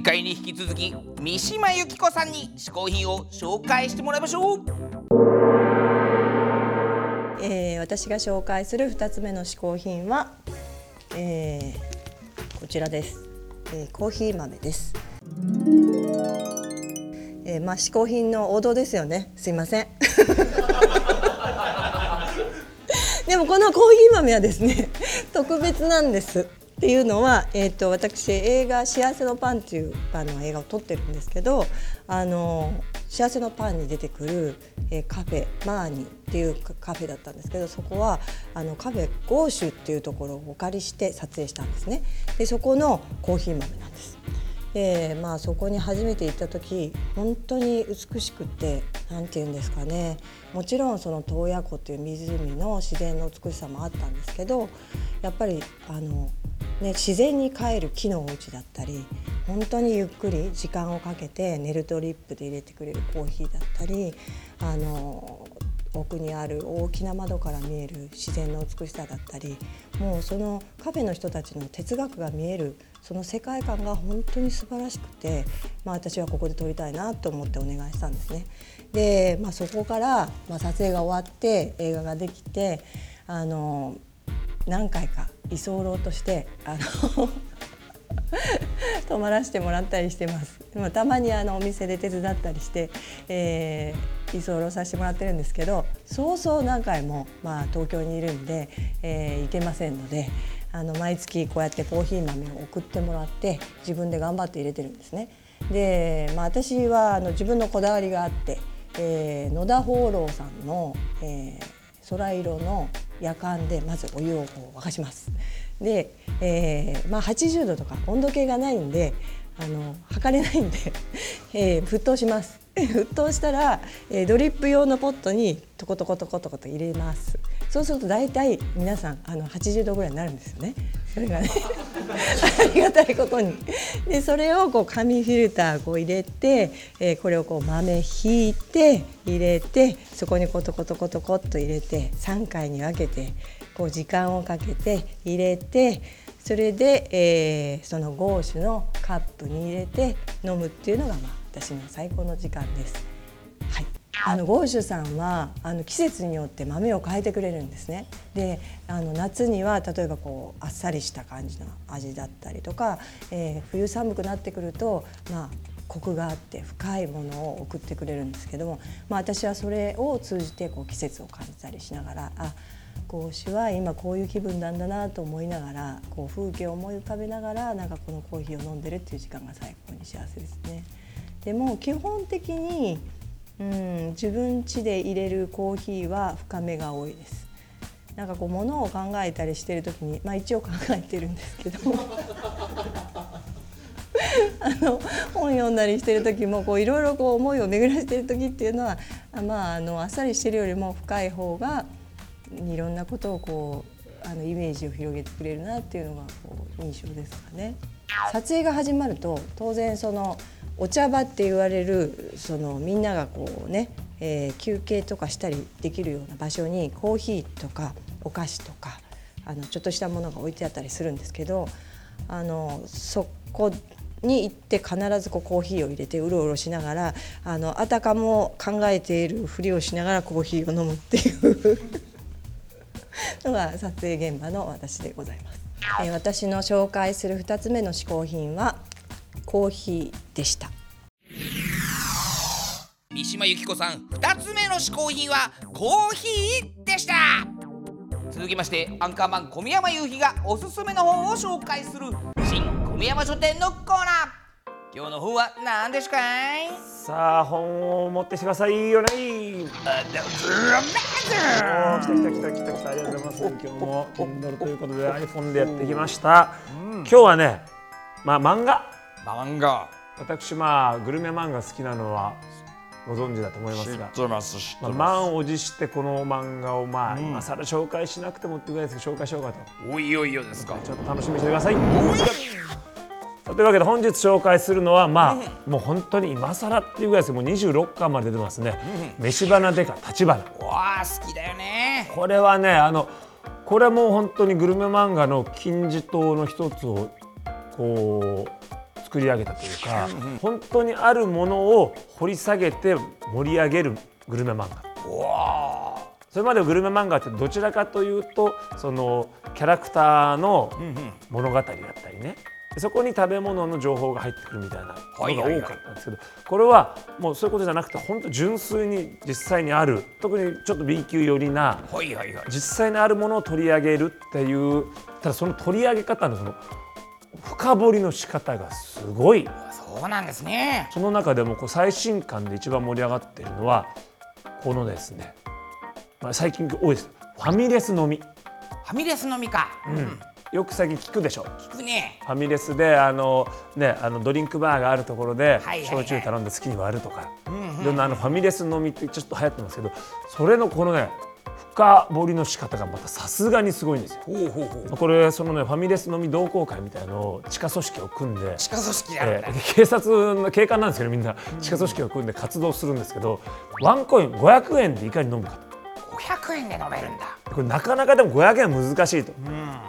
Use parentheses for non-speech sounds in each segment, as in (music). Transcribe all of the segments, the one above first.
前回に引き続き三島由紀子さんに嗜好品を紹介してもらいましょう。えー、私が紹介する2つ目の嗜好品は、えー、こちらです、えー、コーヒー豆です、えー、まあ嗜好品の王道ですよね。すいません。(laughs) でもこのコーヒー豆はですね特別なんです。っていうのは、えーと、私映画「幸せのパン」っていうあの映画を撮ってるんですけどあの幸せのパンに出てくる、えー、カフェマーニっていうカフェだったんですけどそこはあのカフェゴーシュっていうところをお借りして撮影したんですね。でそこのコーヒー豆なんです。でまあそこに初めて行った時本当に美しくて何て言うんですかねもちろんその洞爺湖っていう湖の自然の美しさもあったんですけどやっぱりあのね、自然に帰る木のお家だったり本当にゆっくり時間をかけてネルドリップで入れてくれるコーヒーだったりあの奥にある大きな窓から見える自然の美しさだったりもうそのカフェの人たちの哲学が見えるその世界観が本当に素晴らしくて、まあ、私はここで撮りたいなと思ってお願いしたんですね。で、まあ、そこから、まあ、撮影が終わって映画ができてあの何回か居候としてあの (laughs) 泊まらせてもらったりしてます。でもたまにあのお店で手伝ったりして、えー、居候させてもらってるんですけどそうそう何回も、まあ、東京にいるんで、えー、行けませんのであの毎月こうやってコーヒー豆を送ってもらって自分で頑張って入れてるんですね。で、まあ、私はあの自分のこだわりがあって、えー、野田放浪さんの、えー、空色の夜間でまずお湯をこう沸かします。で、えーまあ、80度とか温度計がないんであの測れないんで、(laughs) えー、沸騰します。(laughs) 沸騰したら、えー、ドリップ用のポットにトコトコトコトコと入れます。そうすると大体皆さんあの80度ぐらいになるんですよね。それがねりがたいことに。でそれをこう紙フィルターこう入れて、えー、これをこう豆ひいて入れてそこにコトコトコトコっと入れて3回に分けてこう時間をかけて入れてそれで、えー、そのゴーシュのカップに入れて飲むっていうのが、まあ、私の最高の時間です。あのゴーシュさんはあの季節によって豆を変えてくれるんですね。であの夏には例えばこうあっさりした感じの味だったりとか、えー、冬寒くなってくるとまあコクがあって深いものを送ってくれるんですけども、まあ、私はそれを通じてこう季節を感じたりしながらあ講師は今こういう気分なんだなと思いながらこう風景を思い浮かべながらなんかこのコーヒーを飲んでるっていう時間が最高に幸せですね。でも基本的に、うん、自分家で入れるコーヒーは深めが多いです。なんかこう物を考えたりしてる時にまあ一応考えてるんですけど (laughs) あの本読んだりしてる時もいろいろ思いを巡らしてる時っていうのはまああのあっさりしてるよりも深い方がいろんなことをこうあのイメージを広げてくれるなっていうのがこう印象ですかね。撮影が始まると当然そのお茶場って言われるそのみんながこうね、えー、休憩とかしたりできるような場所にコーヒーとかお菓子とかあのちょっとしたものが置いてあったりするんですけどあのそこに行って必ずこうコーヒーを入れてうろうろしながらあのあたかも考えているふりをしながらコーヒーを飲むっていう (laughs) のが撮影現場の私でございます。えー、私の紹介する2つ目の嗜好品はコーヒーでした。三島由紀子さん2つ目の嗜好品はコーヒーでした。続きましてアンカーマン小宮山雄飛がおすすめの本を紹介する新小宮山書店のコーナー。今日の本は何ですかさあ本を持ってきてください。よね。来た来た来た来た来た。ありがとうございます。今日も Kindle ということで iPhone でやってきました、うん、今日はねまあ漫画漫画。私まあグルメ漫画好きなのはご存知だと思いますが。知ってます知ってます、まあ、満を持してこの漫画をまあ、うん、今更紹介しなくてもってぐらいですけど紹介しようかと。おいおいよですか。ちょっと楽しみにしてください。というわけで本日紹介するのはまあ、もう本当に今更っていうぐらいですもう26巻まで出てますね「飯花でか立花」わあ好きだよね。これはねあのこれも本当にグルメ漫画の金字塔の一つをこう作り上げたというか、本当にあるものを掘り下げて盛り上げるグルメ漫画。それまでグルメ漫画ってどちらかというとそのキャラクターの物語だったりね。そこに食べ物の情報が入ってくるみたいなのが多かったんですけどこれはもうそういうことじゃなくて本当純粋に実際にある特にちょっと B 級寄りな実際にあるものを取り上げるっていうただその取り上げ方のその深掘りの仕方がすごい。そうなんですね。その中でもこう最新刊で一番盛り上がっているのはこのですね、まあ、最近多いです。ファミレス飲み、ファミレス飲みか、うん、よく最近聞くでしょ聞くね。ファミレスであの、ね、あのドリンクバーがあるところで焼酎頼んで好きに割るとか、いろんなあのファミレス飲みってちょっと流行ってますけどそれのこのね深掘りの仕方がまたさすがにすごいんですよ。ほうほうほう。これそのねファミレス飲み同好会みたいなのを地下組織を組んで地下組織であるんだ、えー警察の警官なんですけどみんな地下組織を組んで活動するんですけどワンコイン500円でいかに飲むか500円で飲めるんだ。これなかなかでも500円は難しいと、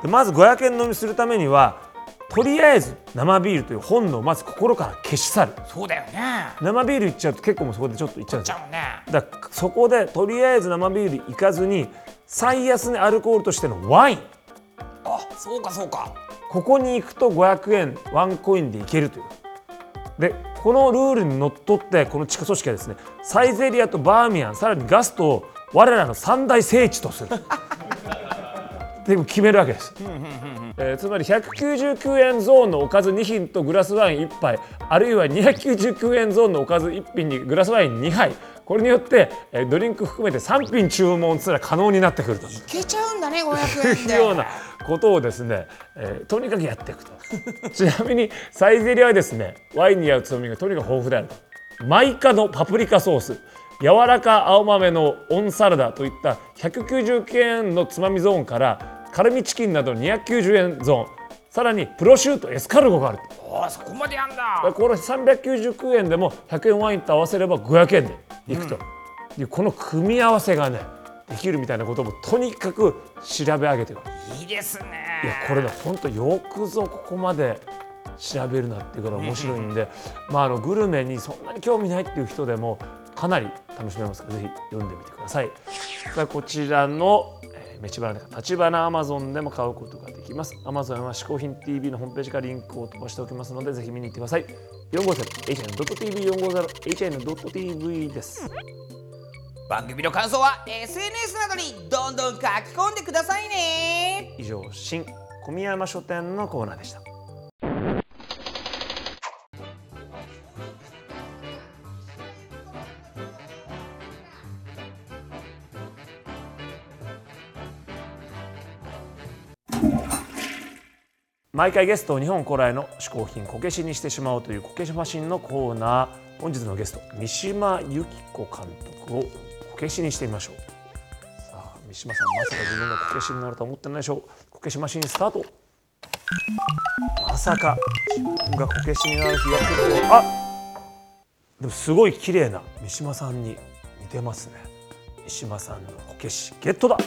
でまず500円飲みするためにはとりあえず生ビールという本能をまず心から消し去る。そうだよね。生ビールいっちゃうと結構もうそこでちょっといっちゃうんですよちゃうね。だからそこでとりあえず生ビールいかずに最安値アルコールとしてのワイン。あそうかそうか。ここに行くと500円ワンコインでいけるという。でこのルールにのっとってこの地下組織はですねサイゼリアとバーミヤンさらにガストを我らの三大聖地とする。(laughs) っていう決めるわけです、えーつまり199円ゾーンのおかず2品とグラスワイン1杯あるいは299円ゾーンのおかず1品にグラスワイン2杯。これによって、えードリンク含めて3品注文すら可能になってくると。いけちゃうんだね500円いうでようなことをですね、えーとにかくやっていくと。(laughs) ちなみにサイゼリアはですねワインに合うつぼみがとにかく豊富であると。マイカのパプリカソース。柔らか青豆のオンサラダといった199円のつまみゾーンからカルミチキンなどの290円ゾーン。さらにプロシュートエスカルゴがあると。おーそこまでやんだ。これ399円でも100円ワインと合わせれば500円でいくと、いうこの組み合わせがねできるみたいなこともとにかく調べ上げていいですね。いやこれね本当よくぞここまで調べるなっていうから面白いんで、まあ、あのグルメにそんなに興味ないっていう人でもかなり楽しめますからぜひ読んでみてください。さあこちらの、えー、飯花立花アマゾンでも買うことができます。アマゾンは嗜好品 TV のホームページからリンクを飛ばしておきますのでぜひ見に行ってください。450hn.tv 450hn.tv です。番組の感想は SNS などにどんどん書き込んでくださいね以上新小宮山書店のコーナーでした。毎回ゲストを日本古来の嗜好品こけしにしてしまおうというこけしマシンのコーナー本日のゲスト三島由紀子監督をこけしにしてみましょうさあ三島さんまさか自分がこけしになると思ってないでしょう。こけしマシンスタートまさか自分がこけしになる日が来ると。あでもすごい綺麗な三島さんに似てますね。三島さんのこけしゲットだ。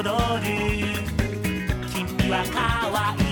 踊る。君は可愛い。